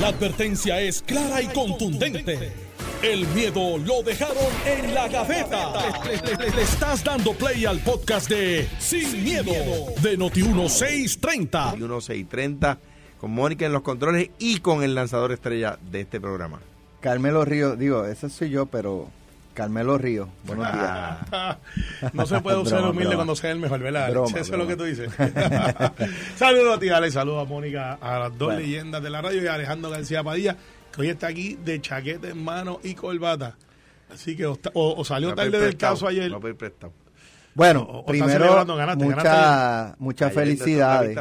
La advertencia es clara y contundente. El miedo lo dejaron en la gaveta. Le, le estás dando play al podcast de Sin, miedo, de Noti1630. Y 1630 con Mónica en los controles y con el lanzador estrella de este programa. Carmelo Río, digo, ese soy yo, pero Carmelo Río, buenos días. no se puede usar Broma, humilde broma. cuando sea el mejor, ¿verdad? Broma? Eso broma. es lo que tú dices. saludos a ti, Alex. Saludos a Mónica, a las dos Bueno. leyendas de la radio y a Alejandro García Padilla, que hoy está aquí de chaqueta en mano y corbata. Así que o, o- o salió tarde del caso ayer. Bueno, O- primero, ganaste, muchas ganaste muchas Ayer felicidades.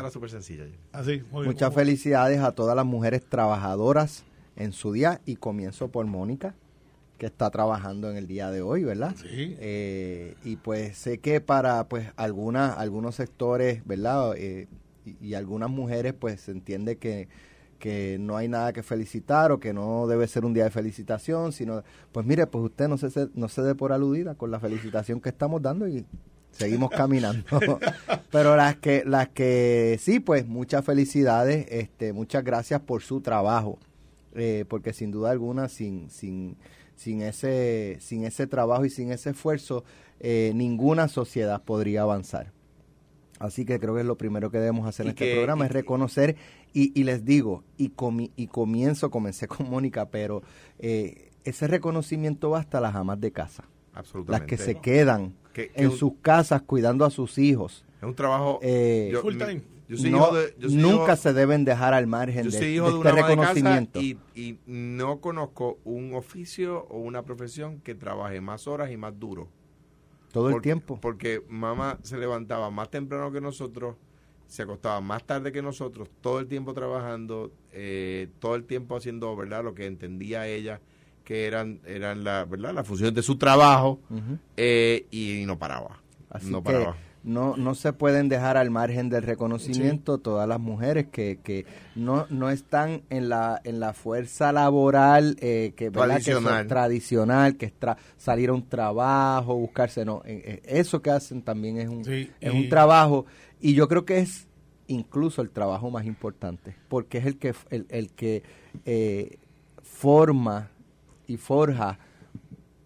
muy bien. Muchas felicidades a todas las mujeres trabajadoras en su día y comienzo por Mónica, que está trabajando en el día de hoy, ¿verdad? Sí. Eh, y pues sé que para pues algunas algunos sectores, ¿verdad? Eh, y, y algunas mujeres pues se entiende que que no hay nada que felicitar o que no debe ser un día de felicitación, sino pues mire, pues usted no se no se dé por aludida con la felicitación que estamos dando y seguimos caminando. Pero las que las que sí, pues muchas felicidades, este muchas gracias por su trabajo. eh, porque sin duda alguna sin sin sin ese sin ese trabajo y sin ese esfuerzo eh, ninguna sociedad podría avanzar. Así que creo que es lo primero que debemos hacer Y en este que- programa, y- es reconocer, y, y les digo, y, comi- y comienzo, comencé con Mónica, pero eh, ese reconocimiento va hasta las amas de casa, las Absolutamente. que se quedan Que- que en un- sus casas cuidando a sus hijos. Es un trabajo... Eh, yo, Full time. Yo soy No- hijo de... yo soy nunca hijo- se deben dejar al margen Yo de, soy de hijo de este una ama de casa reconocimiento. y, y no conozco un oficio o una profesión que trabaje más horas y más duro. todo el tiempo. Porque mamá se levantaba más temprano que nosotros, se acostaba más tarde que nosotros, todo el tiempo trabajando, eh, todo el tiempo haciendo, ¿verdad? Lo que entendía ella que eran, eran la, ¿verdad? Las funciones de su trabajo eh, y no paraba. Así no que paraba. No, no se pueden dejar al margen del reconocimiento todas las mujeres que, que no, no están en la, en la fuerza laboral eh, que, ¿verdad? que son Tradicional. tradicional, que es tra- salir a un trabajo, buscarse, no, eh, eh, eso que hacen también es un, Sí, es un trabajo y yo creo que es incluso el trabajo más importante, porque es el que, el, el que eh, forma y forja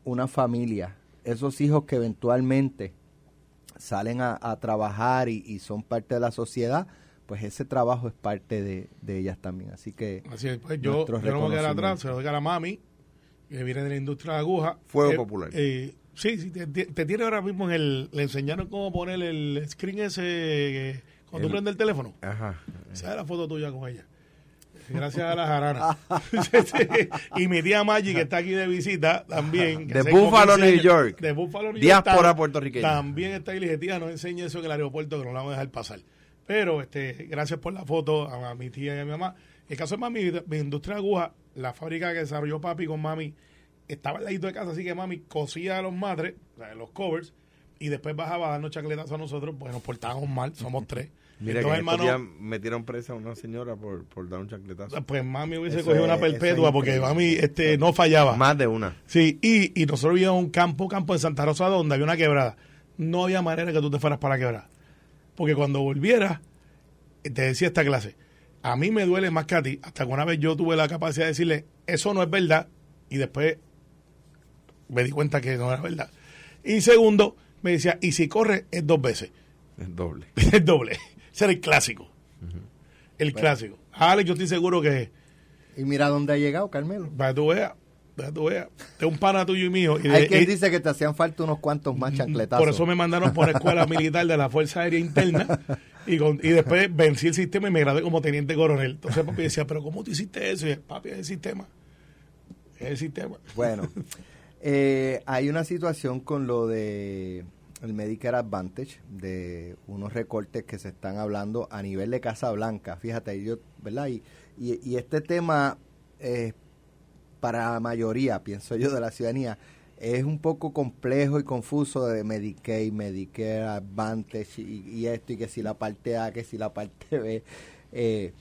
una familia, esos hijos que eventualmente salen a, a trabajar y, y son parte de la sociedad, pues ese trabajo es parte de, de ellas también. Así que Así es, pues yo, yo no me voy a quedar atrás, se lo doy a la mami, que viene de la industria de la aguja. Fuego Eh, popular. eh, sí, sí, te, te- te tiene ahora mismo en el... Le enseñaron cómo poner el screen ese eh, cuando El- tú prendes el teléfono. Ajá. Esa es la foto tuya con ella. Gracias a la jarana. Y mi tía Maggie, que está aquí de visita también. De Buffalo, 15 New York. De Buffalo, New Diáspora York. tam- puertorriqueña. También está ahí. Le dije, tía, no enseñe eso en el aeropuerto, que no la vamos a dejar pasar. Pero este, gracias por la foto a, mi tía y a mi mamá. El caso es mami, mi industria de aguja, la fábrica que desarrolló papi con mami, estaba al ladito de casa, así que mami cosía los matres, o sea, los covers, y después bajaba a darnos chacletazos a nosotros, pues nos portábamos mal, somos tres. Mira que días metieron presa a una señora por, por dar un chacletazo. pues mami hubiese Eso cogido es- una perpetua porque mami este, no fallaba. Más de una. Sí, y, y nosotros vivíamos en un campo, campo en Santa Rosa donde había una quebrada. No había manera que tú te fueras para la quebrada. Porque cuando volvieras, te decía esta clase, a mí me duele más que a ti, hasta que una vez yo tuve la capacidad de decirle, eso no es verdad, y después me di cuenta que no era verdad. Y segundo, me decía, y si corre es dos veces. Es doble. Es doble. Ese era el clásico. El clásico. Alex, yo estoy seguro que y mira dónde ha llegado Carmelo. para que tú veas, para que tú veas, de un pana tuyo y mío. Y de- Hay quien y- dice que te hacían falta unos cuantos más chancletazos. por eso me mandaron por la escuela militar de la Fuerza Aérea Interna y, con- y después vencí el sistema y me gradué como teniente coronel. Entonces papi decía, pero ¿cómo tú hiciste eso? Y yo, papi, es el sistema. Es el sistema. Bueno, eh, hay una situación con lo de el Medicare Advantage, de unos recortes que se están hablando a nivel de Casa Blanca. Fíjate, yo, ¿verdad? Y, y, este tema, eh, para la mayoría, pienso yo, de la ciudadanía, es un poco complejo y confuso de Medicaid, Medicare Advantage y, esto, y que si la parte A, que si la parte B. Eh,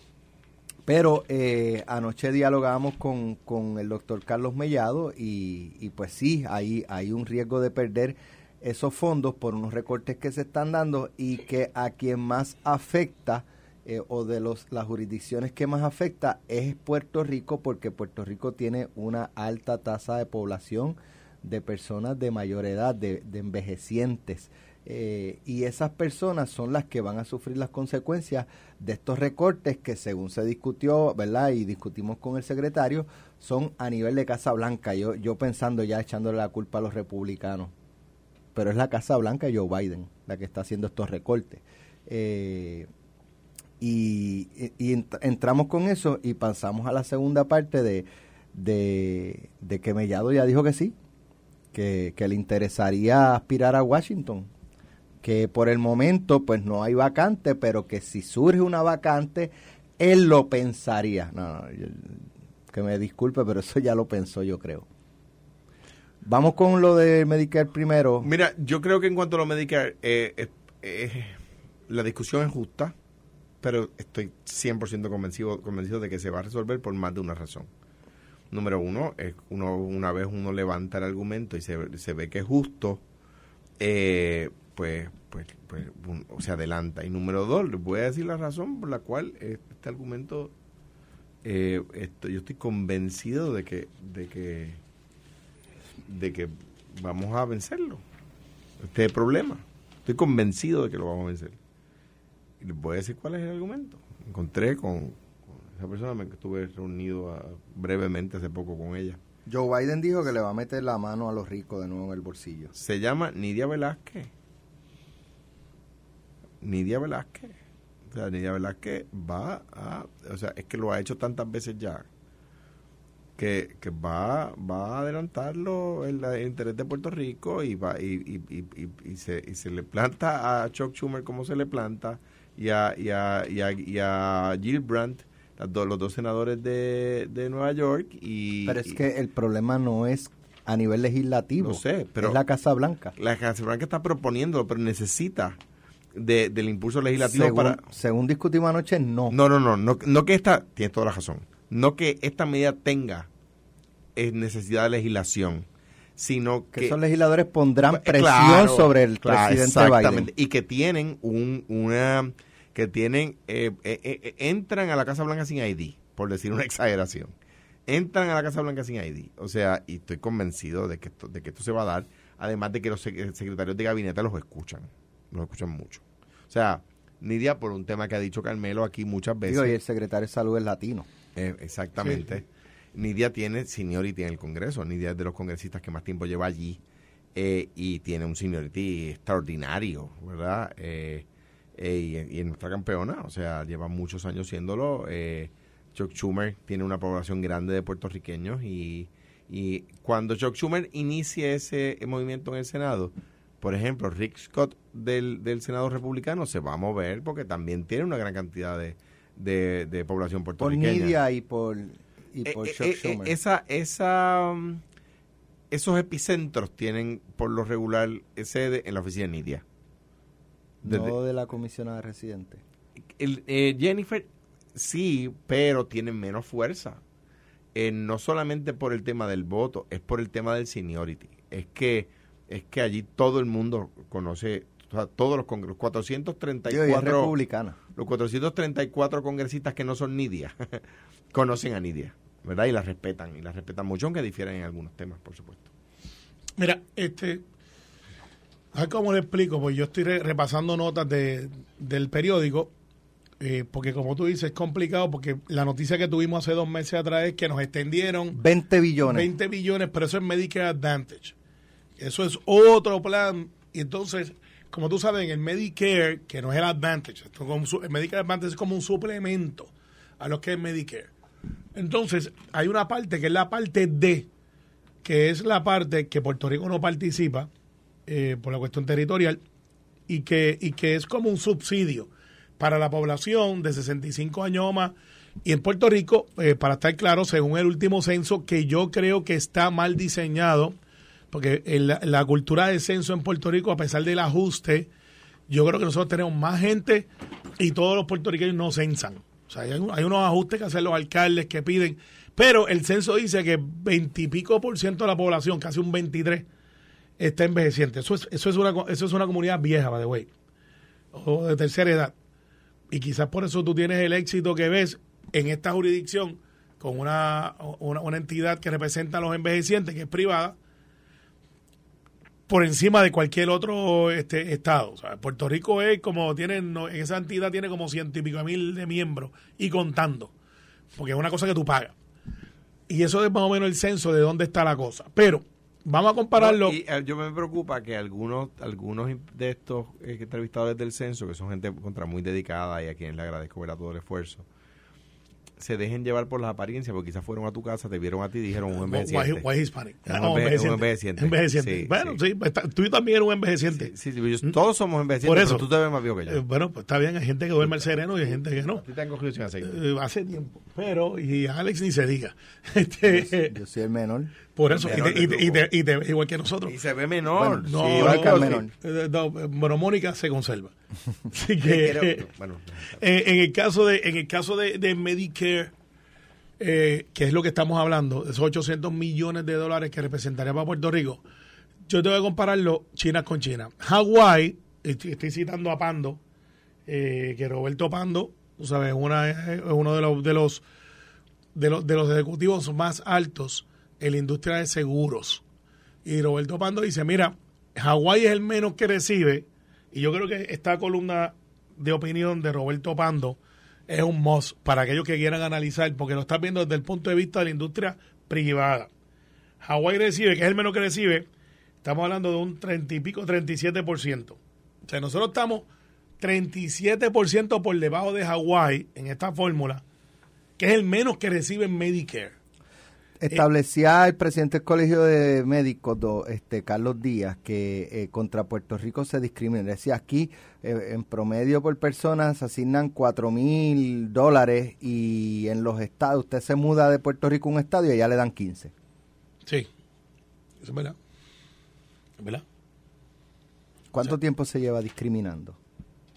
pero eh, anoche dialogábamos con, con el doctor Carlos Mellado y, y pues sí, hay, hay un riesgo de perder esos fondos por unos recortes que se están dando y que a quien más afecta eh, o de los, las jurisdicciones que más afecta es Puerto Rico porque Puerto Rico tiene una alta tasa de población de personas de mayor edad, de, envejecientes. Eh, y esas personas son las que van a sufrir las consecuencias de estos recortes que según se discutió, ¿verdad? Y discutimos con el secretario, son a nivel de Casa Blanca. Yo, yo pensando ya echándole la culpa a los republicanos. Pero es la Casa Blanca y Joe Biden la que está haciendo estos recortes. Eh, y, entramos con eso y pasamos a la segunda parte de, de, que Mellado ya dijo que sí, que, le interesaría aspirar a Washington, que por el momento pues no hay vacante, pero que si surge una vacante, él lo pensaría. No, que me disculpe, pero eso ya lo pensó yo creo. Vamos con lo de Medicare primero. Mira, yo creo que en cuanto a lo Medicare, eh, la discusión es justa pero estoy 100% convencido, convencido de que se va a resolver por más de una razón. Número uno, uno, una vez uno levanta el argumento y se, se ve que es justo, eh, pues, pues, pues se adelanta. Y número dos, les voy a decir la razón por la cual este argumento, eh, yo estoy convencido de que, de que, de que vamos a vencerlo, este problema. Estoy convencido de que lo vamos a vencer. Y les voy a decir cuál es el argumento. Encontré con, esa persona que estuve reunido ah, brevemente hace poco con ella. Joe Biden dijo que le va a meter la mano a los ricos de nuevo en el bolsillo. Se llama Nidia Velázquez. Nidia Velázquez. O sea, Nidia Velázquez va a... O sea, es que lo ha hecho tantas veces ya que, que va, va a adelantarlo el, el, interés de Puerto Rico y va y, y, y, y, se, y se le planta a Chuck Schumer como se le planta y a, y a, y a, y a Gilbrandt, los dos senadores de, de Nueva York. Y, pero es que el problema no es a nivel legislativo. No sé, pero. Es la Casa Blanca. La Casa Blanca está proponiéndolo, pero necesita de, del impulso legislativo según, para. Según discutimos anoche, no. No, no, no. No, no que esta. Tienes toda la razón. No que esta medida tenga es necesidad de legislación sino que, que esos legisladores pondrán presión sobre el presidente exactamente, y que tienen un, una que tienen, eh, eh, eh, entran a la Casa Blanca sin ID, por decir una exageración. Entran a la Casa Blanca sin ID. O sea, y estoy convencido de que esto, de que esto se va a dar, además de que los secretarios de gabinete los escuchan, los escuchan mucho. O sea, Nidia, por un tema que ha dicho Carmelo aquí muchas veces. y el secretario de salud es latino. Exactamente. Nidia tiene seniority en el Congreso. Nidia es de los congresistas que más tiempo lleva allí y tiene un seniority extraordinario, ¿verdad? Eh, eh, y, en nuestra campeona, o sea, lleva muchos años siéndolo. Eh, Chuck Schumer tiene una población grande de puertorriqueños y, y cuando Chuck Schumer inicie ese movimiento en el Senado, por ejemplo, Rick Scott del, del Senado republicano se va a mover porque también tiene una gran cantidad de, de, población puertorriqueña. Por Nidia y por, y eh, por Chuck Schumer. Esa, esa, um, esos epicentros tienen por lo regular sede en la oficina de Nidia no de la comisionada residente. El, eh, Jennifer, sí, pero tiene menos fuerza. Eh, no solamente por el tema del voto, es por el tema del seniority. Es que, es que allí todo el mundo conoce, todos los congresos, 434 republicana. Los 434 congresistas que no son Nidia conocen a Nidia, ¿verdad? Y la respetan, y la respetan mucho, aunque difieren en algunos temas, por supuesto. Mira, este, ¿Cómo le explico? Pues yo estoy repasando notas de, del periódico, eh, porque como tú dices, es complicado, porque la noticia que tuvimos hace dos meses atrás es que nos extendieron 20 billones. 20 billones, pero eso es Medicare Advantage. Eso es otro plan. Y entonces, como tú sabes, en el Medicare, que no es el Advantage, el Medicare Advantage es como un suplemento a lo que es Medicare. Entonces, hay una parte que es la parte D, que es la parte que Puerto Rico no participa, eh, por la cuestión territorial y que, y que es como un subsidio para la población de 65 años o más. Y en Puerto Rico, eh, para estar claro, según el último censo, que yo creo que está mal diseñado, porque la cultura de censo en Puerto Rico, a pesar del ajuste, yo creo que nosotros tenemos más gente y todos los puertorriqueños no censan. O sea, hay, unos ajustes que hacen los alcaldes que piden, pero el censo dice que veintipico por ciento de la población, casi un 23, está envejeciente. Eso es, eso es, una, eso es una comunidad vieja, by the way, o de tercera edad. y quizás por eso tú tienes el éxito que ves en esta jurisdicción con una, una entidad que representa a los envejecientes, que es privada, por encima de cualquier otro este, estado. O sea, Puerto Rico es como tiene, no, esa entidad tiene como ciento y pico mil de miembros y contando, porque es una cosa que tú pagas. Y eso es más o menos el censo de dónde está la cosa. Pero vamos a compararlo. Y, eh, yo me preocupa que algunos algunos de estos eh, entrevistadores del censo, que son gente contra muy dedicada y a quienes le agradezco ver a todo el esfuerzo, se dejen llevar por las apariencias, porque quizás fueron a tu casa, te vieron a ti y dijeron un envejeciente. White, white Hispanic. Un, No, enve- un envejeciente. Envejeciente. Sí, bueno, sí. sí, está- tú también eres un envejeciente. Sí, sí, yo- todos somos envejecientes, Por eso. pero tú te ves más viejo que yo. Eh, bueno, pues está bien, hay gente que duerme al sereno y hay gente que no. A ti te han cogido sin aceite. Eh, hace tiempo. Pero, y Alex ni se diga. Este, Yo soy el menor. Por eso, y te, y, y, ves igual que nosotros. Y se ve menor. Bueno, No, Sí, igual que al no, menor. eh, no, bueno, Mónica se conserva. Así Sí, que, bueno, eh, en el caso de, en el caso de, de Medicare, eh, que es lo que estamos hablando, esos 800 millones de dólares que representaría para Puerto Rico, yo te voy a compararlo China con China. Hawái, estoy, estoy citando a Pando, eh, que Roberto Pando, tú sabes, una, es uno de los, de los de los de los ejecutivos más altos en la industria de seguros. Y Roberto Pando dice, mira, Hawái es el menos que recibe, y yo creo que esta columna de opinión de Roberto Pando es un must para aquellos que quieran analizar, porque lo estás viendo desde el punto de vista de la industria privada. Hawái recibe, que es el menos que recibe, estamos hablando de un 30 y pico, 37%. O sea, nosotros estamos 37% por debajo de Hawái en esta fórmula, que es el menos que recibe en Medicare. Establecía el presidente del Colegio de Médicos, do- este Carlos Díaz, que eh, contra Puerto Rico se discrimina. Decía aquí, eh, en promedio por persona se asignan cuatro mil dólares y en los estados, usted se muda de Puerto Rico a un estadio y allá le dan 15. Sí, eso es verdad. Es verdad. ¿Cuánto tiempo se lleva discriminando?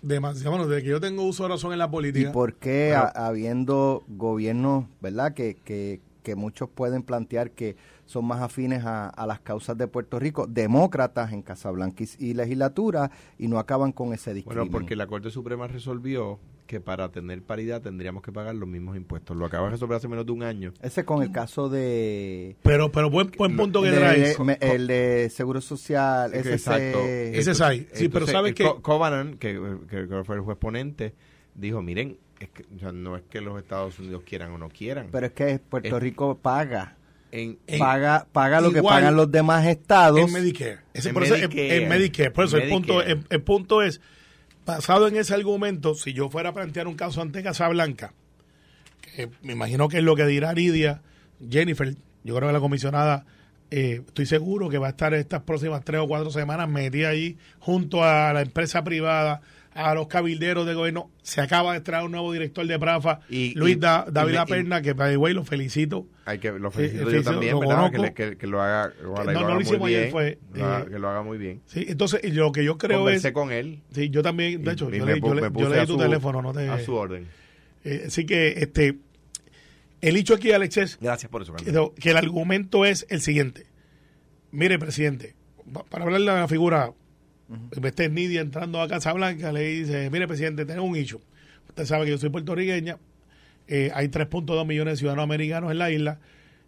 Demasiado, bueno, desde que yo tengo uso de razón en la ¿Y política. por qué, Bueno. a- habiendo gobiernos, verdad, que, que, que muchos pueden plantear que son más afines a, a las causas de Puerto Rico, demócratas en Casablanca y, legislatura, y no acaban con ese discrimen? Bueno, porque la Corte Suprema resolvió que para tener paridad tendríamos que pagar los mismos impuestos. Lo acaba de resolver hace menos de un año. Ese con el caso de... Pero, pero buen, buen punto que de- traes. el de Seguro Social, ese Exacto. Ese es ahí. Sí, pero ¿sabes qué? Co- Covenant, que, que- que fue el juez ponente, dijo, miren, es que, o sea, no es que los Estados Unidos quieran o no quieran. Pero es que Puerto Es- Rico paga, en, En- paga, paga lo que pagan los demás estados. En Medicare. Ese, En por eso, en- Medicare. en Medicare. Por eso el Medicare. punto, el, el punto es, basado en ese argumento, si yo fuera a plantear un caso ante Casablanca, que me imagino que es lo que dirá Lidia, Jennifer, yo creo que la comisionada, eh, estoy seguro que va a estar estas próximas tres o cuatro semanas metida ahí junto a la empresa privada, a los cabilderos de gobierno. Se acaba de traer un nuevo director de Prafa, Y- Luis y- Da- y David La Perna, que by the way lo felicito. hay que lo Eh, felicito eh, yo también, lo ¿verdad? Que, conozco. le- que- que lo haga, ojalá y no, no lo haga lo muy hicimos ayer, bien, fue, lo haga- eh, que lo haga muy bien. Sí, entonces lo que yo creo Conversé es... con él. Sí, yo también, de hecho, yo, me le, yo me leí a tu su- teléfono, no te... A su orden. Eh, así que, este, el hecho aquí, Alex, es Gracias por eso, Carlos. que, que el argumento es el siguiente. Mire, presidente, pa- para hablarle a la figura, uh Nidia entrando a Casa Blanca, le dice, mire, presidente, tengo un hecho. Usted sabe que yo soy puertorriqueña, eh, hay 3.2 millones de ciudadanos americanos en la isla,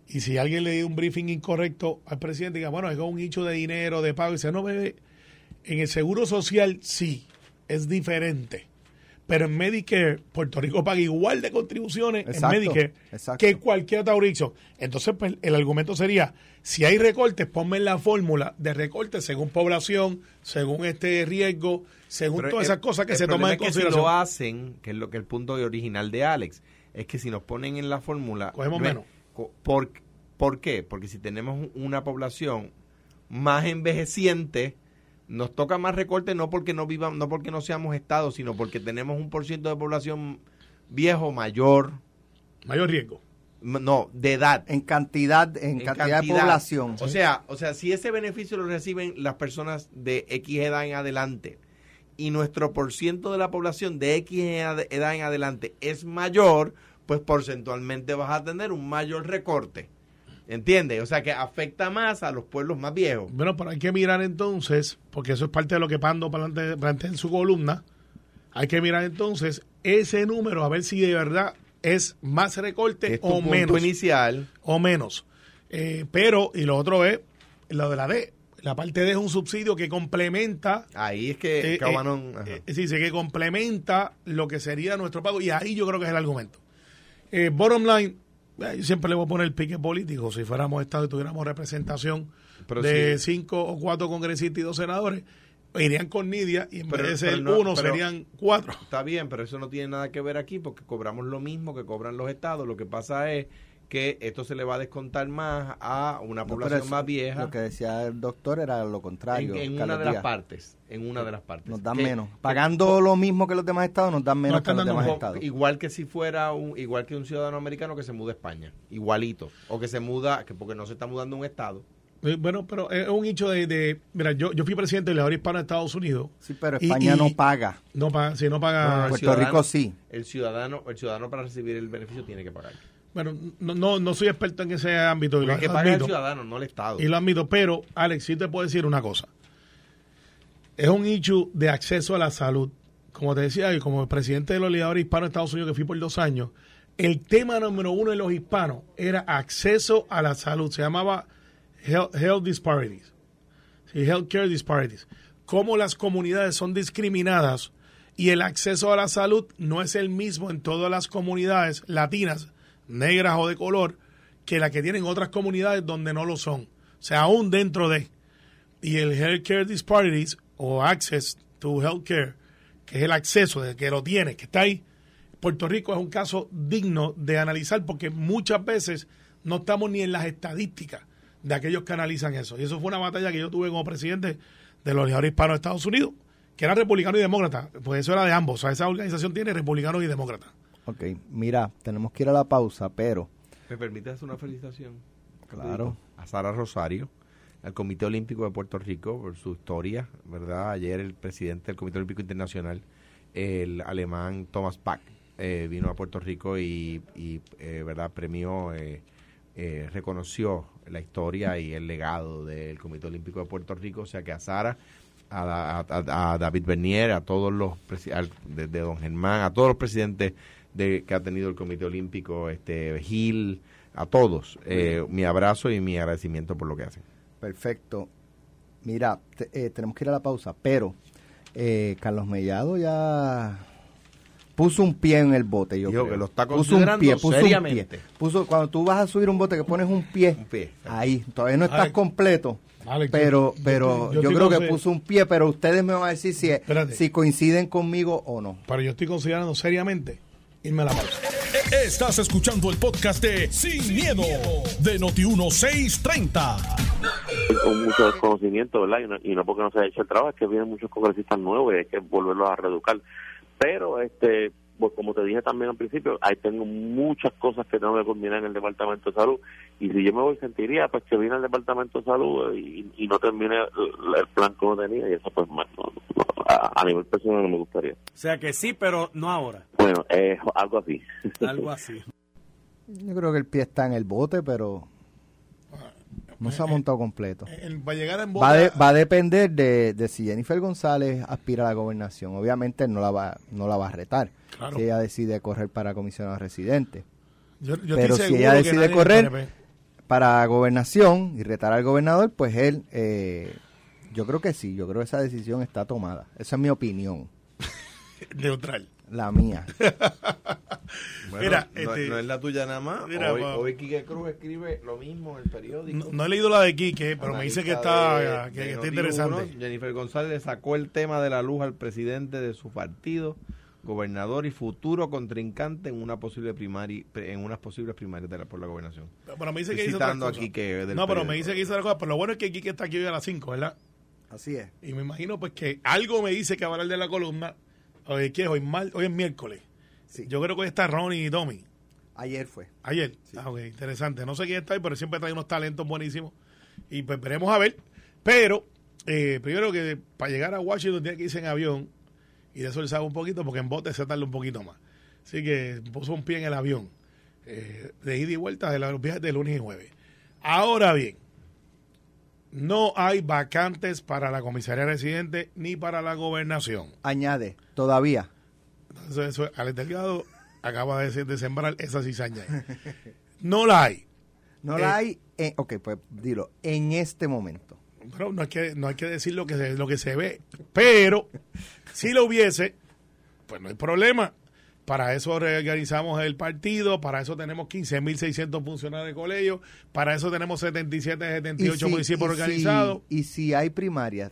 y si alguien le dio un briefing incorrecto al presidente, diga, bueno, es un hecho de dinero, de pago, y dice, no, bebé, en el seguro social sí, es diferente. Pero en Medicare, Puerto Rico paga igual de contribuciones Exacto, en Medicare exacto. que cualquier otra jurisdicción. Entonces, pues, el argumento sería, si hay recortes, ponme en la fórmula de recortes según población, según este riesgo, según Pero todas el- esas cosas que se toman en es que consideración. Si lo hacen, que es lo que el punto original de Alex, es que si nos ponen en la fórmula. Cogemos menos. ¿por, ¿Por qué? Porque si tenemos una población más envejeciente, nos toca más recorte no porque no vivan, no porque no seamos estados, sino porque tenemos un por ciento de población viejo mayor, Mayor riesgo. no, de edad. En cantidad, en, en cantidad, de población. O sea, o sea, si ese beneficio lo reciben las personas de X edad en adelante y nuestro por ciento de la población de X edad edad en adelante es mayor, pues porcentualmente vas a tener un mayor recorte. ¿Entiendes? O sea, que afecta más a los pueblos más viejos. Bueno, pero hay que mirar entonces, porque eso es parte de lo que Pando plante- plantea en su columna, Hay que mirar entonces ese número a ver si de verdad es más recorte Es tu o punto menos. inicial. O menos. Eh, pero, y lo otro es lo de la D. La parte D es un subsidio que complementa Ahí es que eh, Cabanón... eh, ajá. eh, sí, sí, que complementa lo que sería nuestro pago. Y ahí yo creo que es el argumento. Eh, bottom line, yo siempre le voy a poner el pique político. Si fuéramos Estado y tuviéramos representación Pero de sí. cinco o cuatro congresistas y dos senadores, irían con Nidia y en Pero- vez de ser no- uno serían cuatro. Está bien, pero eso no tiene nada que ver aquí porque cobramos lo mismo que cobran los estados. Lo que pasa es que esto se le va a descontar más a una No, población eso- más vieja Lo que decía el doctor era lo contrario. en, una de las partes. En una de las partes. Nos dan Que- menos. Pagando lo mismo que los demás estados, nos dan menos que los demás un estados. Igual que si fuera un, igual que un ciudadano americano que se muda a España, igualito, o que se muda, que porque no se está mudando a un estado. Eh, Bueno, pero es un hecho de, de- mira, yo, yo fui presidente del legislador hispano de Estados Unidos. Sí, pero España y- no paga. No paga, si no paga, No, Puerto Rico sí. El ciudadano, el ciudadano para recibir el beneficio tiene que pagar. Bueno, no, no, no soy experto en ese ámbito y lo el que paga el ciudadano, no el estado. Y lo admito, pero Alex, sí te puedo decir una cosa. Es un issue de acceso a la salud. Como te decía, y como presidente de los lideradores hispanos de Estados Unidos, que fui por dos años, el tema número uno de los hispanos era acceso a la salud. Se llamaba health, health disparities. Sí, healthcare disparities. Cómo las comunidades son discriminadas y el acceso a la salud no es el mismo en todas las comunidades latinas, negras o de color, que la que tienen otras comunidades donde no lo son. O sea, aún dentro de. Y el healthcare disparities o access to healthcare, que es el acceso de que lo tiene, que está ahí, Puerto Rico es un caso digno de analizar porque muchas veces no estamos ni en las estadísticas de aquellos que analizan eso. Y eso fue una batalla que yo tuve como presidente de los legisladores hispanos de Estados Unidos, que era republicano y demócrata. Pues eso era de ambos. O sea, esa organización tiene republicanos y demócratas. Ok, mira, tenemos que ir a la pausa, pero ¿Me permite hacer una felicitación? Claro. A Sara Rosario, al Comité Olímpico de Puerto Rico, por su historia, ¿verdad? Ayer el presidente del Comité Olímpico Internacional, el alemán Thomas Pack, eh, vino a Puerto Rico y, y, eh, ¿verdad? Premió, eh, eh, reconoció la historia y el legado del Comité Olímpico de Puerto Rico. O sea que a Sara, a, a- a- David Bernier, a todos los, al- de, de Don Germán, a todos los presidentes de, que ha tenido el Comité Olímpico, este Gil, a todos, eh, mi abrazo y mi agradecimiento por lo que hacen. perfecto. Mira, te- eh, tenemos que ir a la pausa, pero eh, Carlos Mellado ya puso un pie en el bote, yo Dijo creo. que lo está puso un considerando pie, puso un seriamente. pie. Puso, cuando tú vas a subir un bote que pones un pie, Un pie. ahí, todavía no estás Alex, completo. Alex, pero yo- pero yo creo que puso un pie, pero ustedes me van a decir si, Espérate. si coinciden conmigo o no. Pero yo estoy considerando seriamente irme a la pausa. Estás escuchando el podcast de Sin, miedo, de Noti1630. con mucho desconocimiento, ¿verdad? Y no, y no porque no se haya hecho el trabajo, es que vienen muchos congresistas nuevos y hay que volverlos a reeducar. Pero, este pues como te dije también al principio, ahí tengo muchas cosas que tengo que culminar en el Departamento de Salud. Y si yo me voy, sentiría pues que vine al Departamento de Salud y, y no termine el, el plan que uno tenía. Y eso, pues, no- no- a, a nivel personal no me gustaría. O sea que sí, pero no ahora. Bueno, eh, algo así. Algo así. Yo creo que el pie está en el bote, pero no se ha montado completo. En- para llegar en Va, a de- boca, va a depender de, de si Jennifer González aspira a la gobernación. Obviamente él no la va, no la va a retar Claro. si ella decide correr para comisionado residente. yo, yo pero si ella decide correr- PNP Para gobernación y retar al gobernador, pues él, eh, yo creo que sí, yo creo que esa decisión está tomada. Esa es mi opinión, neutral. la mía. Bueno, Mira, no, este- no es la tuya nada más. Mira, hoy, hoy Quique Cruz escribe lo mismo en el periódico. No, no he leído la de Quique, pero me dice que está, de- que, de que está Noti1, interesante. Jennifer González le sacó el tema de la luz al presidente de su partido, gobernador y futuro contrincante en una posible primaria, en unas posibles primarias de la, por la gobernación. Pero me dice que Estoy hizo citando que del No, pero me dice que hizo otra cosa. Pero lo bueno es que Quique está aquí hoy a las 5, ¿verdad? Así es. Y me imagino pues que algo me dice que va a hablar de la columna. Hoy, ¿qué es? Hoy, mal, hoy es miércoles. Sí. Yo creo que hoy está Ronnie y Tommy. Ayer fue. Ayer. Ah, ok, interesante. No sé quién está ahí, pero siempre trae unos talentos buenísimos. Y pues veremos a ver. Pero, eh, primero que para llegar a Washington tiene que irse en avión. Y de eso él sabe un poquito, porque en bote se tarda un poquito más. Así que puso un pie en el avión. eh, de ida y vuelta de los viajes de lunes y jueves. Ahora bien, no hay vacantes para la comisaría residente ni para la gobernación. Añade, todavía. Entonces, eso, Alex Delgado acaba de, de sembrar esa cizaña. ahí. No la hay. No Eh, la hay. en- ok, pues dilo. En este momento. Pero no hay que, no hay que decir lo que, se, lo que se ve. Pero si lo hubiese, pues no hay problema. Para eso reorganizamos el partido, para eso tenemos 15.600 funcionarios de colegio, para eso tenemos 77, 78 municipios y si- organizados. y si hay primarias,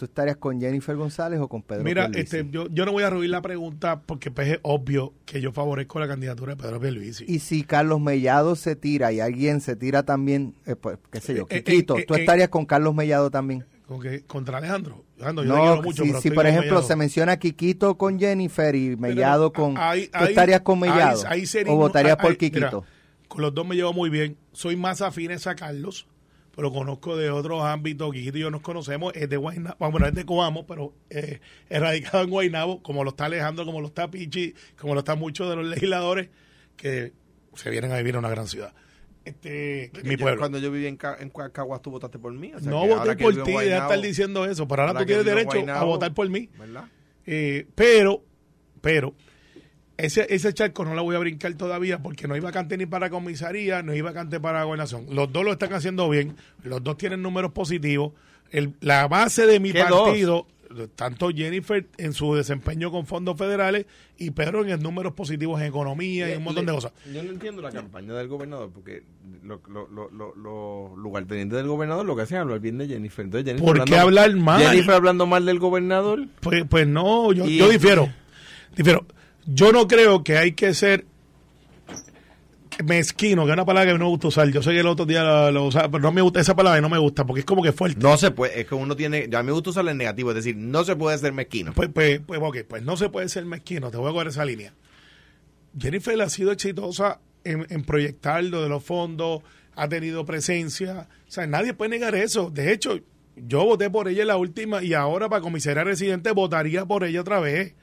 ¿tú estarías con Jennifer González o con Pedro Mira, Pierluisi? este, yo, yo no voy a ruir la pregunta porque pues, es obvio que yo favorezco la candidatura de Pedro Pierluisi. Y si Carlos Mellado se tira y alguien se tira también, eh, pues, qué sé yo, Eh, eh, Quiquito, eh, ¿tú estarías con Carlos Mellado también? Con contra Alejandro. Alejandro, yo te quiero No, mucho, si, pero si por ejemplo Mellado. se menciona Quiquito con Jennifer y Mellado Pero, con... ahí- ¿Tú ahí- estarías con Mellado? ahí sería- ¿O votarías por mira, Quiquito? con los dos me llevo muy bien. Soy más afines a Carlos, pero conozco de otros ámbitos. Quiquito y yo nos conocemos. Es de Guaynabo, bueno, es de Coamo, pero eh, es radicado en Guaynabo, como lo está Alejandro, como lo está Pichi, como lo están muchos de los legisladores que se vienen a vivir en una gran ciudad. Este, mi pueblo. Cuando yo viví en, Ca- en Caguas, tú votaste por mí. o sea no voté por ti, deja estar diciendo eso, pero ahora, ahora tú tienes derecho a votar por mí. ¿Verdad? Eh, pero, pero, ese, ese charco no la voy a brincar todavía porque no hay vacante ni para comisaría, no hay vacante para gobernación. Los dos lo están haciendo bien, los dos tienen números positivos. El- la base de mi ¿Qué partido, tanto Jennifer en su desempeño con fondos federales y Pedro en el números positivos en economía y un montón de cosas. Yo no entiendo la campaña del gobernador porque los lo, lo, lo, lo lugartenientes del gobernador lo que hacen es hablar bien de Jennifer. Entonces, Jennifer ¿Por qué hablar mal? Jennifer hablando mal del gobernador. Pues, pues no, yo, Y- yo difiero. Difiero. Yo no creo que hay que ser mezquino, que es una palabra que no me gusta usar. Yo sé que el otro día lo, lo usaba, pero no me gusta esa palabra y no me gusta porque es como que fuerte. No se puede, es que uno tiene, ya me gusta usarlo en negativo, es decir, no se puede ser mezquino. Pues, pues, pues, pues no se puede ser mezquino, te voy a coger esa línea. Jennifer ha sido exitosa en, en proyectar lo de los fondos, ha tenido presencia, o sea, nadie puede negar eso. De hecho, yo voté por ella en la última y ahora para comisaría residente votaría por ella otra vez.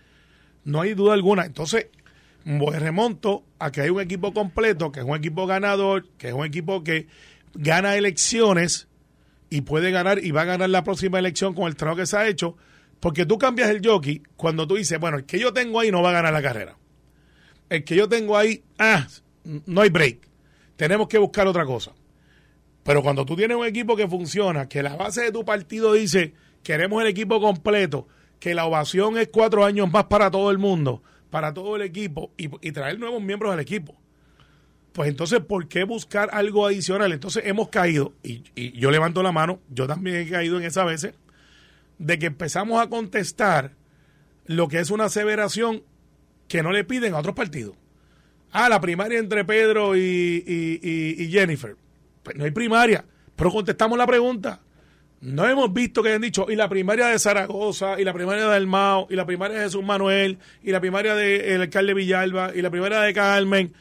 No hay duda alguna. Entonces, voy remonto a que hay un equipo completo, que es un equipo ganador, que es un equipo que gana elecciones y puede ganar y va a ganar la próxima elección con el trabajo que se ha hecho, porque tú cambias el jockey cuando tú dices, bueno, el que yo tengo ahí no va a ganar la carrera. El que yo tengo ahí, ah, no hay break. Tenemos que buscar otra cosa. Pero cuando tú tienes un equipo que funciona, que la base de tu partido dice, queremos el equipo completo, que la ovación es cuatro años más para todo el mundo, para todo el equipo, y, traer nuevos miembros al equipo. Pues entonces, ¿por qué buscar algo adicional? Entonces hemos caído, y, yo levanto la mano, yo también he caído en esa veces, de que empezamos a contestar lo que es una aseveración que no le piden a otros partidos. Ah, la primaria entre Pedro y- y Jennifer. Pues no hay primaria, pero contestamos la pregunta. No hemos visto que hayan dicho, y la primaria de Zaragoza, y la primaria de Almao, y la primaria de Jesús Manuel, y la primaria del alcalde Villalba, y la primaria de Carmen,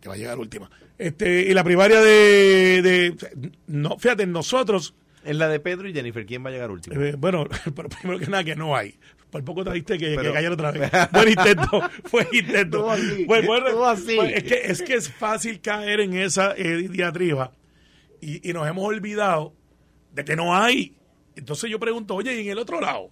que va a llegar última, este, y la primaria de, de- no, fíjate, nosotros, En la de Pedro y Jennifer, ¿quién va a llegar último? eh, bueno, pero primero que nada que no hay. Por poco te viste que, que cayera otra vez. Buen intento, buen intento. Todo así, todo así. buen- es, que, es que es fácil caer en esa eh, diatriba y, y nos hemos olvidado de que no hay. Entonces yo pregunto, oye, y en el otro lado,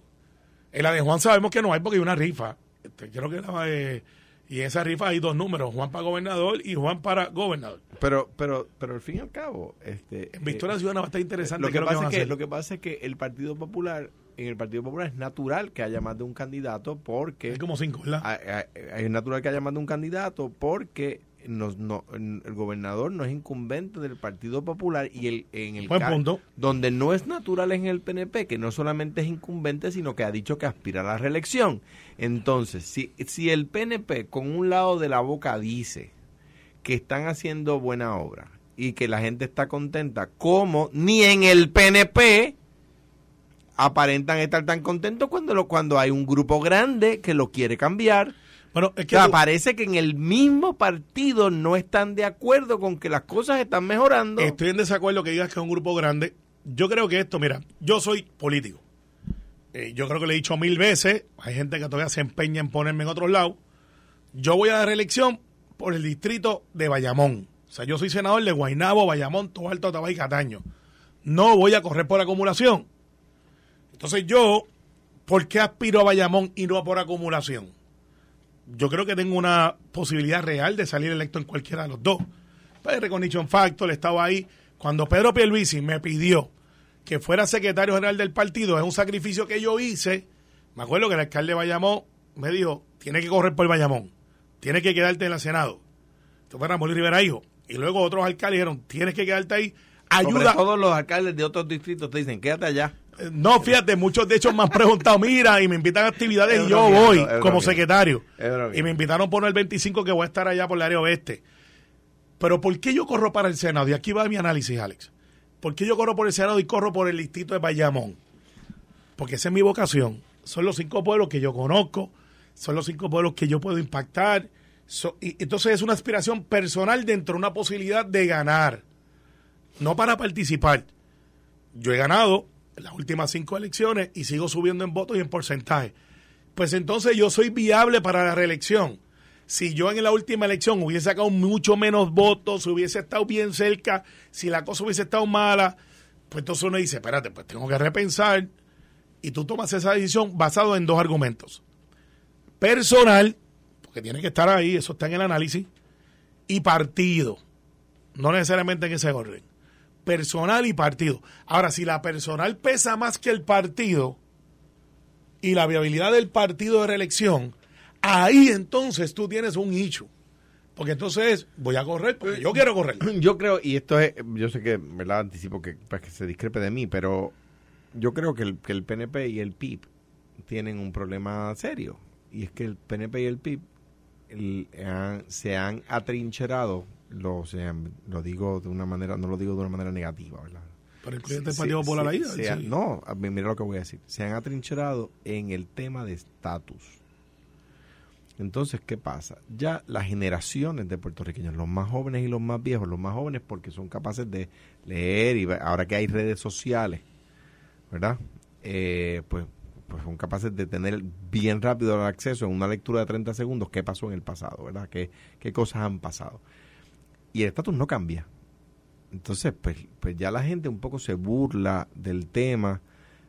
en la de Juan sabemos que no hay porque hay una rifa. Este, creo que la de- y en esa rifa hay dos números, Juan para gobernador y Juan para gobernador. Pero, pero, pero al fin y al cabo, este, En Victoria Ciudadana va a estar interesante. lo que, que pasa a es que, hacer. lo que pasa es que el Partido Popular, en el Partido Popular es natural que haya más de un candidato porque Hay como cinco, ¿verdad? hay- hay- es natural que haya más de un candidato porque nos- no- el gobernador no es incumbente del Partido Popular y el en el Buen punto. donde no es natural en el PNP que no solamente es incumbente sino que ha dicho que aspira a la reelección. Entonces si, si el PNP con un lado de la boca dice que están haciendo buena obra y que la gente está contenta como ni en el PNP aparentan estar tan contentos cuando lo, cuando hay un grupo grande que lo quiere cambiar Bueno, es o que sea, tú- parece que en el mismo partido no están de acuerdo con que las cosas están mejorando. Estoy en desacuerdo que digas que es un grupo grande. Yo creo que esto, mira, yo soy político. Eh, yo creo que le he dicho mil veces, hay gente que todavía se empeña en ponerme en otro lado. Yo voy a la reelección por el distrito de Bayamón. O sea, yo soy senador de Guaynabo, Bayamón, Todo Alto, Tabay y Cataño. No voy a correr por acumulación. Entonces yo, ¿por qué aspiro a Bayamón y no por acumulación? Yo creo que tengo una posibilidad real de salir electo en cualquiera de los dos. Pues Recognition Factor estaba ahí. Cuando Pedro Pierluisi me pidió que fuera secretario general del partido, es un sacrificio que yo hice. Me acuerdo que el alcalde de Bayamón me dijo, tiene que correr por Bayamón, tiene que quedarte en el Senado. Esto fue Ramón Rivera Hijo. Y luego otros alcaldes dijeron, tienes que quedarte ahí. Sobre Ayuda. todos los alcaldes de otros distritos te dicen, quédate allá. No, fíjate, muchos de hecho me han preguntado, mira, y me invitan a actividades Es y yo voy como secretario. Y me invitaron por el 25 que voy a estar allá por el área oeste. Pero ¿por qué yo corro para el Senado? Y aquí va mi análisis, Alex. ¿Por qué yo corro por el Senado y corro por el distrito de Bayamón? Porque esa es mi vocación. Son los cinco pueblos que yo conozco, son los cinco pueblos que yo puedo impactar. So- y entonces es una aspiración personal dentro de una posibilidad de ganar, no para participar. Yo he ganado las últimas cinco elecciones y sigo subiendo en votos y en porcentaje. Pues entonces yo soy viable para la reelección. Si yo en la última elección hubiese sacado mucho menos votos, hubiese estado bien cerca, si la cosa hubiese estado mala, pues entonces uno dice, espérate, pues tengo que repensar. Y tú tomas esa decisión basado en dos argumentos. Personal, porque tiene que estar ahí, eso está en el análisis, y partido. No necesariamente en ese orden. Personal y partido. Ahora, si la personal pesa más que el partido y la viabilidad del partido de reelección, ahí entonces tú tienes un hecho. Porque entonces voy a correr porque yo quiero correr. Yo creo, y esto es, yo sé que, ¿verdad? Anticipo que, para que se discrepe de mí, pero yo creo que el, que el PNP y el PIB tienen un problema serio. Y es que el PNP y el PIB se han atrincherado, lo, se han- lo digo de una manera, no lo digo de una manera negativa, ¿verdad? Pero el Sí, Partido sí, Popular ahí. sí. No, mira lo que voy a decir. Se han atrincherado en el tema de estatus. Entonces, ¿qué pasa? Ya las generaciones de puertorriqueños, los más jóvenes y los más viejos, los más jóvenes porque son capaces de leer y ahora que hay redes sociales, ¿verdad? Eh, pues, pues son capaces de tener bien rápido el acceso en una lectura de 30 segundos qué pasó en el pasado, ¿verdad? ¿Qué, qué cosas han pasado? Y el estatus no cambia. Entonces, pues, pues ya la gente un poco se burla del tema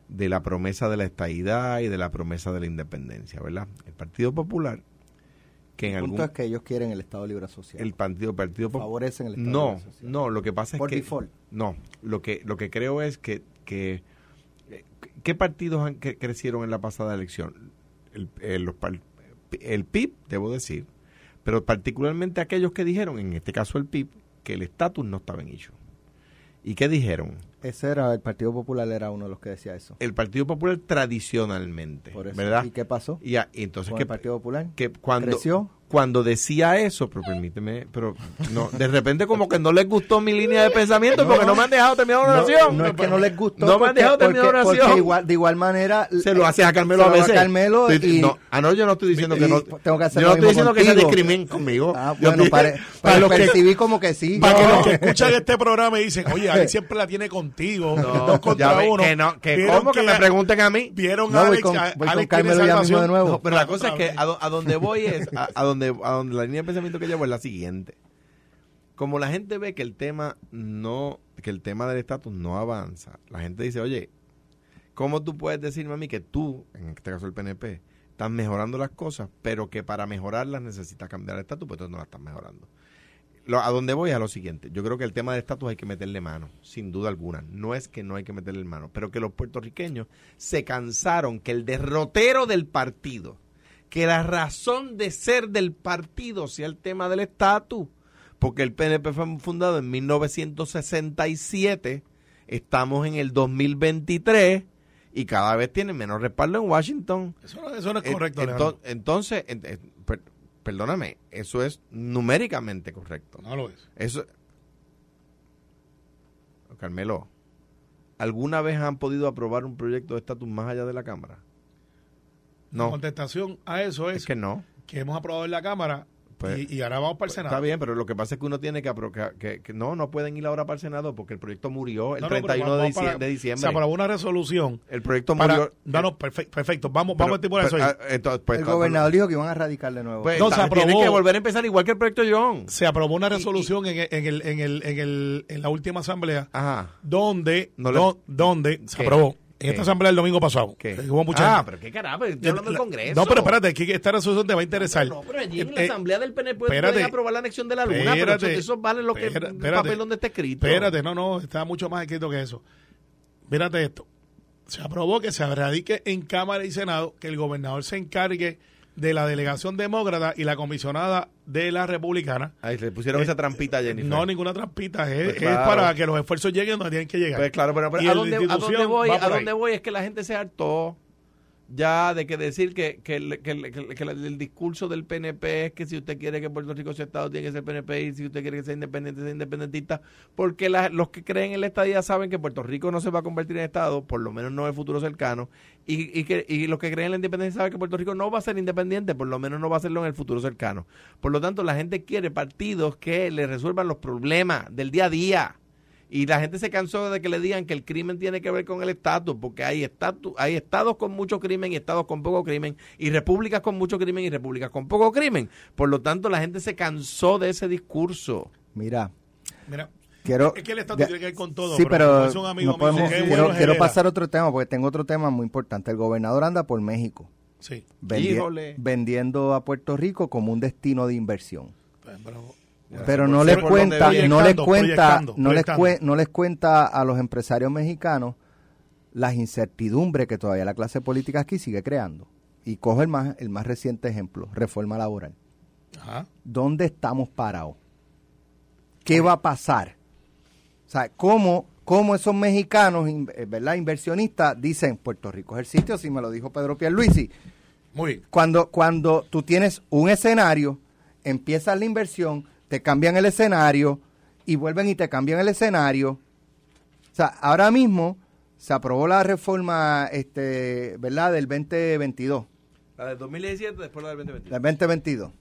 de la promesa de la estadidad y de la promesa de la independencia, ¿verdad? El Partido Popular, que en El algún... punto es que ellos quieren el Estado Libre Asociado. El Partido, partido Favorecen el Estado No, Libre Asociado. no, lo que pasa es Por que... default. No, lo que, lo que creo es que... que ¿Qué partidos han, que crecieron en la pasada elección? El, el- el PIB, debo decir, pero particularmente aquellos que dijeron, en este caso el PIB, que el estatus no estaba en issue. ¿Y qué dijeron? Ese era, el Partido Popular era uno de los que decía eso. El Partido Popular tradicionalmente, Por eso. ¿verdad? ¿Y qué pasó? Y, entonces que, el Partido Popular? que cuando ¿Creció? Cuando decía eso, pero permíteme, pero no, de repente como que no les gustó mi línea de pensamiento porque no me han dejado terminar una No, oración. no es que no les gustó. No me han dejado terminar porque- una oración. porque igual, de igual manera. se lo eh, haces a Carmelo se a lo veces. Carmelo Estoy- y, no, ah, no, yo no estoy diciendo que no. tengo que hacer yo lo no estoy diciendo que se discriminen conmigo. Ah, Yo bueno, dije- pare- para para los que- percibí como que sí. Para que los que escuchan este programa y dicen, oye, Alex siempre la tiene contigo, No, contra ve, uno. que no, que cómo que me pregunten a mí. Vieron No, a voy Alex, a- voy con Carmelo ya mismo salvación. de nuevo. Pero la cosa es que a, do- a donde voy es, a, a a donde la línea de pensamiento que llevo es la siguiente. Como la gente ve que el tema no, que el tema del estatus no avanza, la gente dice, oye, ¿cómo tú puedes decirme a mí que tú, en este caso el PNP, estás mejorando las cosas, pero que para mejorarlas necesitas cambiar el estatus, pues entonces no la estás mejorando? A donde voy a lo siguiente. Yo creo que el tema del estatus hay que meterle mano, sin duda alguna. No es que no hay que meterle mano, pero que los puertorriqueños se cansaron que el derrotero del partido, que la razón de ser del partido sea el tema del estatus, porque el PNP fue fundado en 1967, estamos en el 2023 y cada vez tiene menos respaldo en Washington. Eso no, eso no es correcto, ento- entonces, en- en- per- perdóname, eso es numéricamente correcto. No lo es. Eso. Carmelo, ¿alguna vez han podido aprobar un proyecto de estatus más allá de la Cámara? La No, contestación a eso es, es que no. que hemos aprobado en la Cámara Pues- y, y ahora vamos para el Pues, Senado. Está bien, pero lo que pasa es que uno tiene que, apro- que, que- que no, no pueden ir ahora para el Senado porque el proyecto murió el No, no, pero 31 de, vamos dicie- para- de Se diciembre. aprobó una resolución el proyecto para... murió. No, no, perfecto, perfecto. Vamos, pero- vamos a estipular eso pero, ahí. ah, entonces, pues, el pues, gobernador dijo que iban a radicar de nuevo. Pues, No, se está- tiene aprobó. que volver a empezar igual que el proyecto John. se aprobó una y- resolución en, el- en, el, en, el, en, el, en la última asamblea Ajá. donde, No le- do- donde se ¿Qué? aprobó En esta asamblea el domingo pasado. ¿Qué? que hubo mucha ah, pero qué carajo, estoy hablando del Congreso. No, pero espérate, que esta resolución te va a interesar. No, pero allí en la Eh, asamblea del PNP espérate. pueden aprobar la anexión de la luna, pero eso, Espérate. eso vale lo que Espera- el espérate. papel donde está escrito. Espérate, no, no, está mucho más escrito que eso. Mírate esto. Se aprobó que se radique en Cámara y Senado que el gobernador se encargue de la delegación demócrata y la comisionada de la republicana. Ahí le pusieron Eh, esa trampita a Jennifer. No, ninguna trampita. Es, Pues es para que los esfuerzos lleguen donde tienen que llegar. Pues claro, pero, ¿a, dónde, a institución dónde voy? ¿A dónde voy? Es que la gente se hartó ya de que decir que, que, que, que el discurso del PNP es que si usted quiere que Puerto Rico sea Estado, tiene que ser PNP, y si usted quiere que sea independiente, sea independentista, porque la- los que creen en la estadía saben que Puerto Rico no se va a convertir en Estado, por lo menos no en el futuro cercano, y, y, que, y los que creen en la independencia saben que Puerto Rico no va a ser independiente, por lo menos no va a serlo en el futuro cercano. Por lo tanto, la gente quiere partidos que le resuelvan los problemas del día a día. Y la gente se cansó de que le digan que el crimen tiene que ver con el estatus, porque hay, estatus, hay estados con mucho crimen y estados con poco crimen, y repúblicas con mucho crimen y repúblicas con poco crimen. Por lo tanto, la gente se cansó de ese discurso. Mira, Mira, quiero... es que el Estado de- tiene que ver con todo. Sí, pero dice un amigo no mío, podemos- qué quiero, bueno es quiero Herrera. pasar a otro tema porque tengo otro tema muy importante. El gobernador anda por México Sí. vendi- Híjole. vendiendo a Puerto Rico como un destino de inversión. Pues, pero- Pero no les cuenta, no les cuenta, no les, no les cuenta a los empresarios mexicanos las incertidumbres que todavía la clase política aquí sigue creando. Y cojo el más, el más reciente ejemplo, reforma laboral. Ajá. ¿Dónde estamos parados? ¿Qué va a pasar? O sea, ¿cómo, cómo esos mexicanos, eh, ¿verdad? inversionistas, dicen, Puerto Rico es el sitio, si me lo dijo Pedro Pierluisi, Muy bien. cuando, cuando tú tienes un escenario, empiezas la inversión, te cambian el escenario y vuelven y te cambian el escenario. O sea, ahora mismo se aprobó la reforma, este, ¿verdad? Del 2022, La del 2017 después la del 2021. del 2022.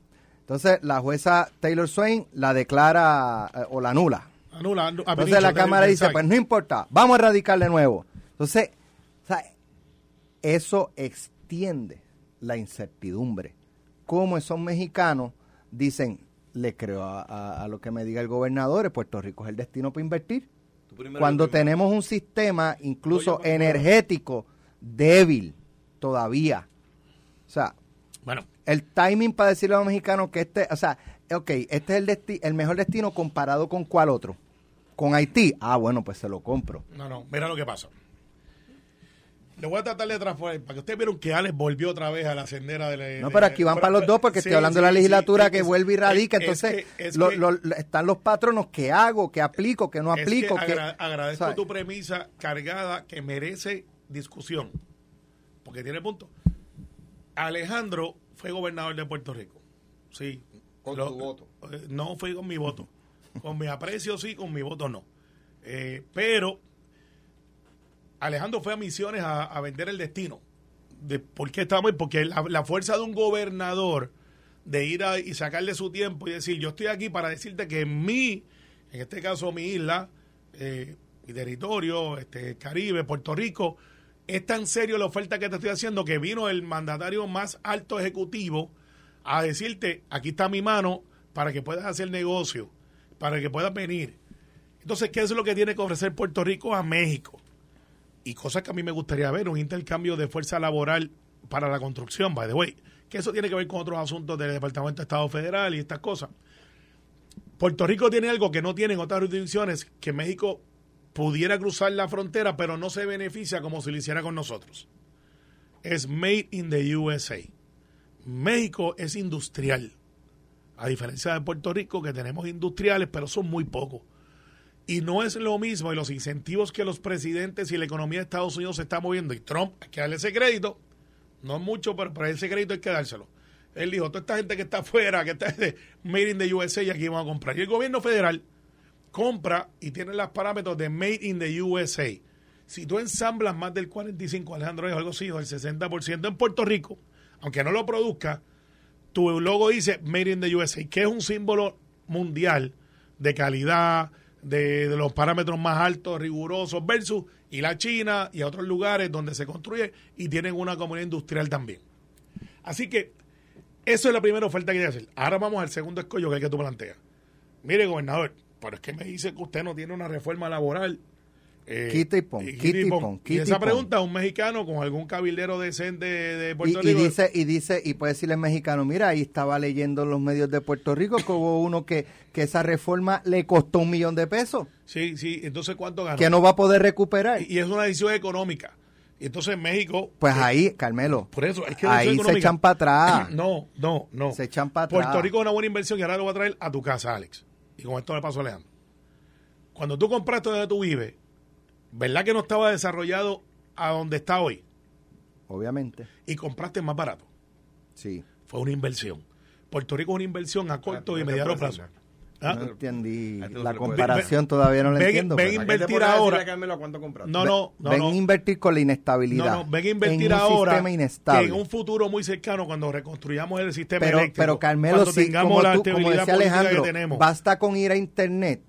Entonces, la jueza Taylor Swain la declara eh, o la anula. Anula, Entonces la Cámara dice, pues no importa, vamos a erradicar de nuevo. Entonces, o sea, eso extiende la incertidumbre. Cómo esos mexicanos dicen, le creo a, a- a lo que me diga el gobernador, Puerto Rico es el destino para invertir. Cuando tenemos un sistema incluso energético débil todavía. O sea, Bueno, el timing para decirle a los mexicanos que este, o sea, ok, este es el, desti- el mejor destino comparado con cuál otro. Con Haití, ah, bueno, pues se lo compro. no, no, mira lo que pasa. Le voy a tratar de transformar, para que ustedes vieron que Alex volvió otra vez a la sendera de la... No, pero aquí van para los dos porque estoy hablando de la legislatura que vuelve y radica. Es- es Entonces, que- es lo- que- lo- lo- están los patronos que hago, que aplico, que no es aplico. que que- agra- agradezco ¿sabes? tu premisa cargada que merece discusión, porque tiene punto. Alejandro fue gobernador de Puerto Rico. Sí. Con Lo- tu voto. eh, No fue con mi voto. Con mi aprecio sí, con mi voto no. Eh, pero Alejandro fue a Misiones a, vender el destino. De, ¿Por qué estamos? Porque la, fuerza de un gobernador de ir a, y sacarle su tiempo y decir, yo estoy aquí para decirte que mi, en este caso mi isla, eh, mi territorio, este Caribe, Puerto Rico, es tan serio la oferta que te estoy haciendo que vino el mandatario más alto ejecutivo a decirte, aquí está mi mano para que puedas hacer negocio, para que puedas venir. Entonces, ¿qué es lo que tiene que ofrecer Puerto Rico a México? Y cosas que a mí me gustaría ver, un intercambio de fuerza laboral para la construcción, by the way. Que eso tiene que ver con otros asuntos del Departamento de Estado Federal y estas cosas. Puerto Rico tiene algo que no tienen otras jurisdicciones, que México pudiera cruzar la frontera, pero no se beneficia como si lo hiciera con nosotros. Es Made in the USA. México es industrial. A diferencia de Puerto Rico, que tenemos industriales, pero son muy pocos. Y no es lo mismo, y los incentivos que los presidentes y la economía de Estados Unidos se está moviendo, y Trump, hay que darle ese crédito, no es mucho, pero para ese crédito hay que dárselo. Él dijo, toda esta gente que está afuera, que está de Made in the USA, y aquí vamos a comprar. Y el gobierno federal compra y tiene los parámetros de Made in the USA. Si tú ensamblas más del 45, Alejandro dijo algo así, o el 60% en Puerto Rico, aunque no lo produzca, tu logo dice Made in the USA, que es un símbolo mundial de calidad, de, los parámetros más altos, rigurosos, versus y la China y a otros lugares donde se construye y tienen una comunidad industrial también. Así que eso es la primera oferta que hay que hacer. Ahora vamos al segundo escollo que es que tú planteas. Mire, gobernador, pero es que me dice que usted no tiene una reforma laboral Eh, Quita y pon, quita y pon, Y quita y esa pregunta, un mexicano con algún cabildero decente de Y, Puerto y Rico. dice, y dice, y puede decirle al mexicano, mira, ahí estaba leyendo en los medios de Puerto Rico que hubo uno que, que esa reforma le costó un millón de pesos, Sí, sí, entonces ¿cuánto ganó? que no va a poder recuperar. Y, y es una decisión económica. Y entonces México... Pues eh, ahí, Carmelo, Por eso, es que ahí se echan para atrás. No, no, no. Se echan para atrás. Puerto Rico es una buena inversión y ahora lo voy a traer a tu casa, Alex. Y con esto le paso a Alejandro. Cuando tú compraste donde tú vives, ¿verdad que no estaba desarrollado a donde está hoy? Obviamente, Y compraste más barato. sí. Fue una inversión. Puerto Rico es una inversión a corto Ah, y mediano plazo. ¿Ah? No entendí la comparación, todavía no la ven- entiendo. ven pero- ¿Para qué te invertir ahora- Carmelo cuánto? No, no, no. ven no. a invertir con la inestabilidad. No, no, ven a invertir en un ahora sistema que en un futuro muy cercano, cuando reconstruyamos el sistema pero, eléctrico, pero Carmelo, sí, tengamos como, tú, como decía Alejandro, que tenemos. basta con ir a internet.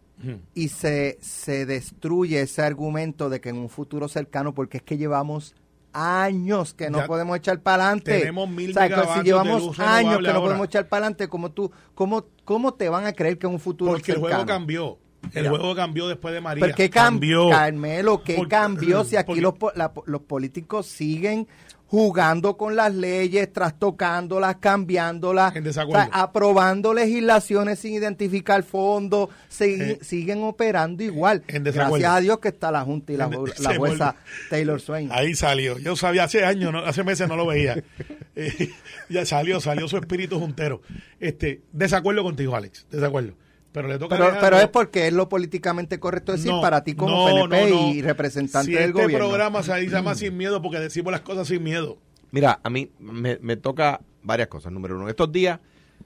Y se, se destruye ese argumento de que en un futuro cercano, porque es que llevamos años que no Ya podemos echar para adelante. tenemos mil O sea, si llevamos años que no ahora. podemos echar para adelante, ¿cómo, tú, cómo, ¿cómo te van a creer que en un futuro Porque el juego cambió. El Mira. juego cambió después de María. ¿Pero qué cambió? Carmelo, ¿qué Porque- cambió si aquí porque- los, la- los políticos siguen jugando con las leyes, trastocándolas, cambiándolas, En desacuerdo. o sea, aprobando legislaciones sin identificar fondos, siguen, Eh, siguen operando igual. en. Gracias a Dios que está la Junta y la, la jueza. Taylor Swain. Ahí salió. Yo sabía hace años, no- hace meses no lo veía. Eh, ya salió, salió su espíritu juntero. Este, desacuerdo contigo, Alex. Desacuerdo. Pero le toca Pero, es porque es lo políticamente correcto decir No, para ti como no, PNP no, no. y representante si del este gobierno. programa se llama sin miedo porque decimos las cosas sin miedo. Mira, a mí me, me toca varias cosas. Número uno, estos días,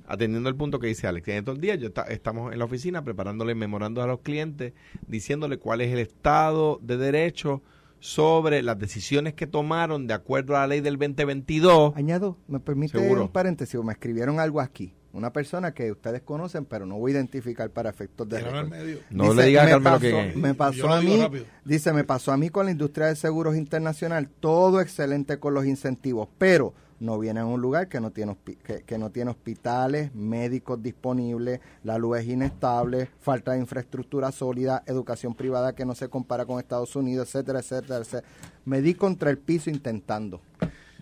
atendiendo el punto que dice Alex, en estos días yo está- estamos en la oficina preparándole memorandos a los clientes, diciéndole cuál es el estado de derecho sobre las decisiones que tomaron de acuerdo a la ley del 2022. Añado, me permite Seguro. un paréntesis, me escribieron algo aquí. Una persona que ustedes conocen, pero no voy a identificar para efectos de récord. No Dice, le digas a me Carmelo pasó, que- Me pasó a mí, rápido. dice, me pasó a mí con la industria de seguros internacional, todo excelente con los incentivos, pero no viene a un lugar que no tiene que no tiene hospitales, médicos disponibles, la luz es inestable, falta de infraestructura sólida, educación privada que no se compara con Estados Unidos, etcétera, etcétera, etcétera. Me di contra el piso intentando.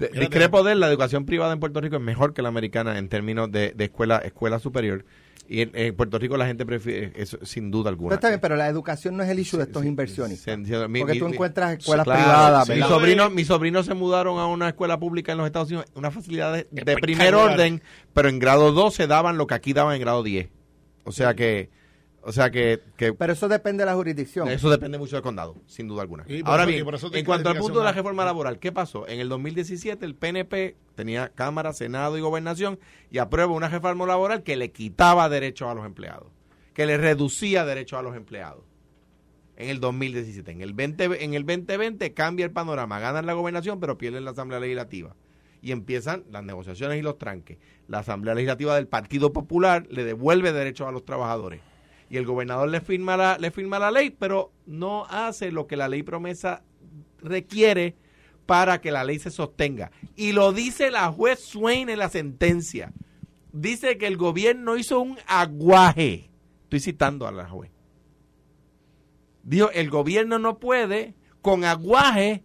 De él, la educación privada en Puerto Rico es mejor que la americana en términos de, de escuela escuela superior. Y en, en Puerto Rico la gente prefiere eso sin duda alguna. Pero está bien, pero la educación no es el issue de estos Sí, inversionistas. sí, entiendo. Mi- Porque mi- tú mi- encuentras escuelas Claro, privadas, Mi ¿verdad? sobrino, mis sobrinos se mudaron a una escuela pública en los Estados Unidos, una facilidad de, primer orden, pero en grado 2 se daban lo que aquí daban en grado 10. O sea que, o sea que, que Pero eso depende de la jurisdicción. eso depende mucho del condado, sin duda alguna. Ahora eso- y bien, por eso tiene en cuanto al punto de la reforma laboral, ¿qué pasó? En el 2017 el PNP tenía Cámara, Senado y Gobernación y aprueba una reforma laboral que le quitaba derechos a los empleados, que le reducía derechos a los empleados. En el 2017. En el, 20, en el 2020 cambia el panorama. Ganan la gobernación, pero pierden la Asamblea Legislativa. Y empiezan las negociaciones y los tranques. La Asamblea Legislativa del Partido Popular le devuelve derechos a los trabajadores y el gobernador le firma la, le firma la ley, pero no hace lo que la ley promesa requiere para que la ley se sostenga. Y lo dice la juez Swain en la sentencia. Dice que el gobierno hizo un aguaje. Estoy citando a la juez. Dijo, el gobierno no puede con aguaje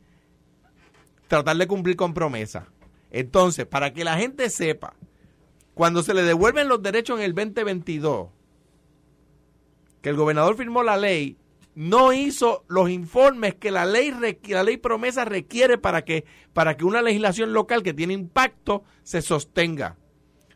tratar de cumplir con promesa. Entonces, para que la gente sepa, cuando se le devuelven los derechos en el 2022, que el gobernador firmó la ley, no hizo los informes que la ley la ley promesa requiere para que para que una legislación local que tiene impacto se sostenga.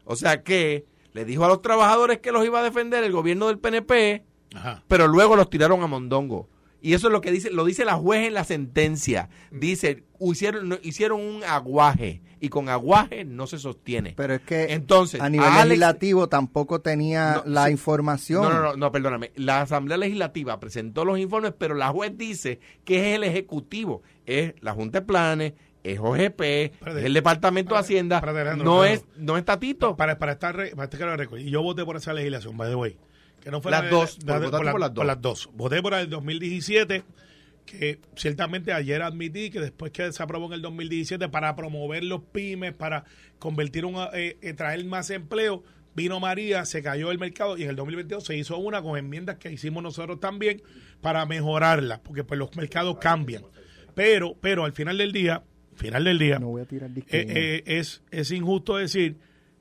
O sea que le dijo a los trabajadores que los iba a defender el gobierno del PNP, Ajá. pero luego los tiraron a mondongo. Y eso es lo que dice, lo dice la juez en la sentencia. Dice, hicieron, hicieron un aguaje y con aguaje no se sostiene. Pero es que Entonces, a nivel a Alex- legislativo tampoco tenía No, la sí. información. No, no, no, no, perdóname. La Asamblea Legislativa presentó los informes, pero la juez dice que es el Ejecutivo, es la Junta de Planes, es OGP, es el Departamento de Hacienda, no es no es Tatito. Para, para estar re- para estar claro. Y yo voté por esa legislación, by the way. Que no fue Las la- dos, la- por- votaste la- por las dos. por las dos. Voté por el 2017, que ciertamente ayer admití que después que se aprobó en el 2017 para promover los pymes, para convertir un, eh, eh, traer más empleo, Vino María, se cayó el mercado y en el 2022 se hizo una con enmiendas que hicimos nosotros también para mejorarla, porque pues los mercados cambian. Pero, pero al final del día, final del día, No voy a tirar eh, eh, es, es injusto decir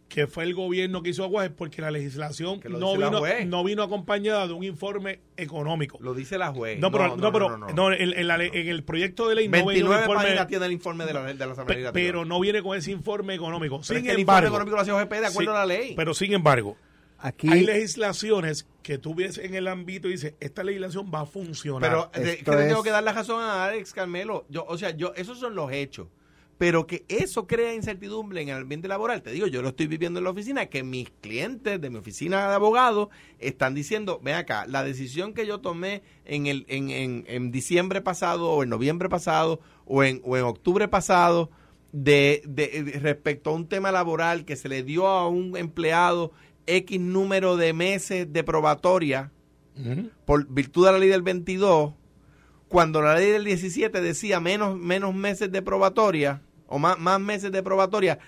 que fue el gobierno que hizo aguajes porque la legislación no la vino, juez. no vino acompañada de un informe económico. Lo dice la juez. No, pero, no, pero no, en, en la ley- en el proyecto de ley no viene un 29 informe, páginas tiene el informe de la, de la Asamblea pe- pero no viene con ese informe económico. Pero sin es que el embargo, informe económico lo hace OGP de acuerdo sí, a la ley. Pero sin embargo, Aquí, hay legislaciones que tú ves en el ámbito y dices, esta legislación va a funcionar. Pero Esto que le es- tengo que dar la razón a Alex Carmelo. Yo, o sea, yo, esos son los hechos. Pero que eso crea incertidumbre en el ambiente laboral. Te digo, yo lo estoy viviendo en la oficina, que mis clientes de mi oficina de abogados están diciendo, ven acá, la decisión que yo tomé en, el, en, en, en diciembre pasado, o en noviembre pasado, o en, o en octubre pasado, de, de, de- respecto a un tema laboral que se le dio a un empleado X número de meses de probatoria, por virtud de la ley del 22, cuando la ley del 17 decía menos, menos meses de probatoria, o más, más meses de probatoria,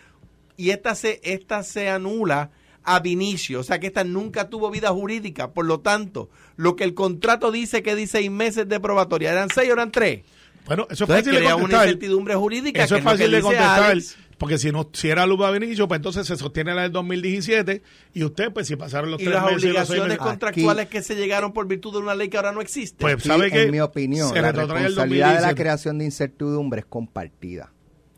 y esta se, esta se anula ab inicio, o sea que esta nunca tuvo vida jurídica, por lo tanto, lo que el contrato dice que dice seis meses de probatoria, ¿eran seis o eran tres? Bueno, eso es Entonces fácil de crea una contestar. incertidumbre jurídica. Eso que es lo que fácil de contestar. Alex. Porque si no si era luz a inicio, pues entonces se sostiene la del 2017 y usted, pues si pasaron los y tres las meses, los seis obligaciones meses, Aquí- contractuales que se llegaron por virtud de una ley que ahora no existe. pues sabe que en mi opinión, se la responsabilidad de la 2017. creación de incertidumbre es compartida.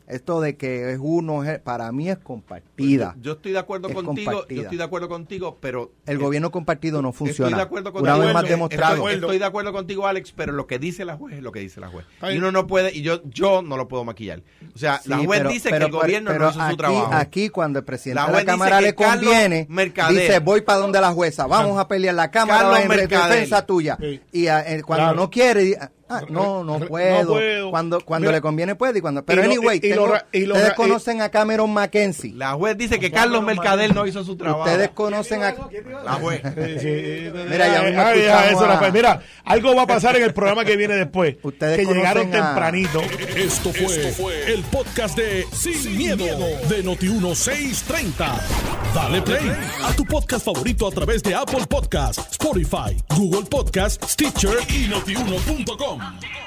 Esto de que es uno, para mí es compartida. Yo estoy de acuerdo Es contigo, compartida. yo estoy de acuerdo contigo, pero El gobierno compartido no funciona. Estoy de acuerdo Una contigo. vez más Estoy- demostrado. Estoy, estoy de acuerdo contigo, Alex, pero lo que dice la juez es lo que dice la juez. Y uno no puede, y yo yo no lo puedo maquillar. O sea, la juez pero- dice pero que el gobierno pero no hizo aquí, su trabajo. Aquí, cuando el presidente La de la Cámara le conviene, Mercader- dice, voy para donde la jueza, vamos a pelear la Cámara Carlos en defensa tuya. Sí. Y ah, eh, cuando Claro. no quiere, ah, no, no No puedo. Cuando, cuando Mira, le conviene puede. Y cuando, pero y anyway, y- y lo tengo- ra- y lo ustedes conocen a Cameron Mackenzie. La juez dice que Carlos Mercader no hizo su trabajo. Ustedes conocen a... La juez. Sí, sí. Mira, ya mismo Ay, escuchamos eso, a- Rafael. Mira, algo va a pasar en el programa que viene después. Ustedes que llegaron a- tempranito. Esto fue, el podcast de Sin, miedo, de Noti1630. Dale play a tu podcast favorito a través de Apple Podcasts, Spotify, Google Podcasts, Stitcher y notiuno.com. Optical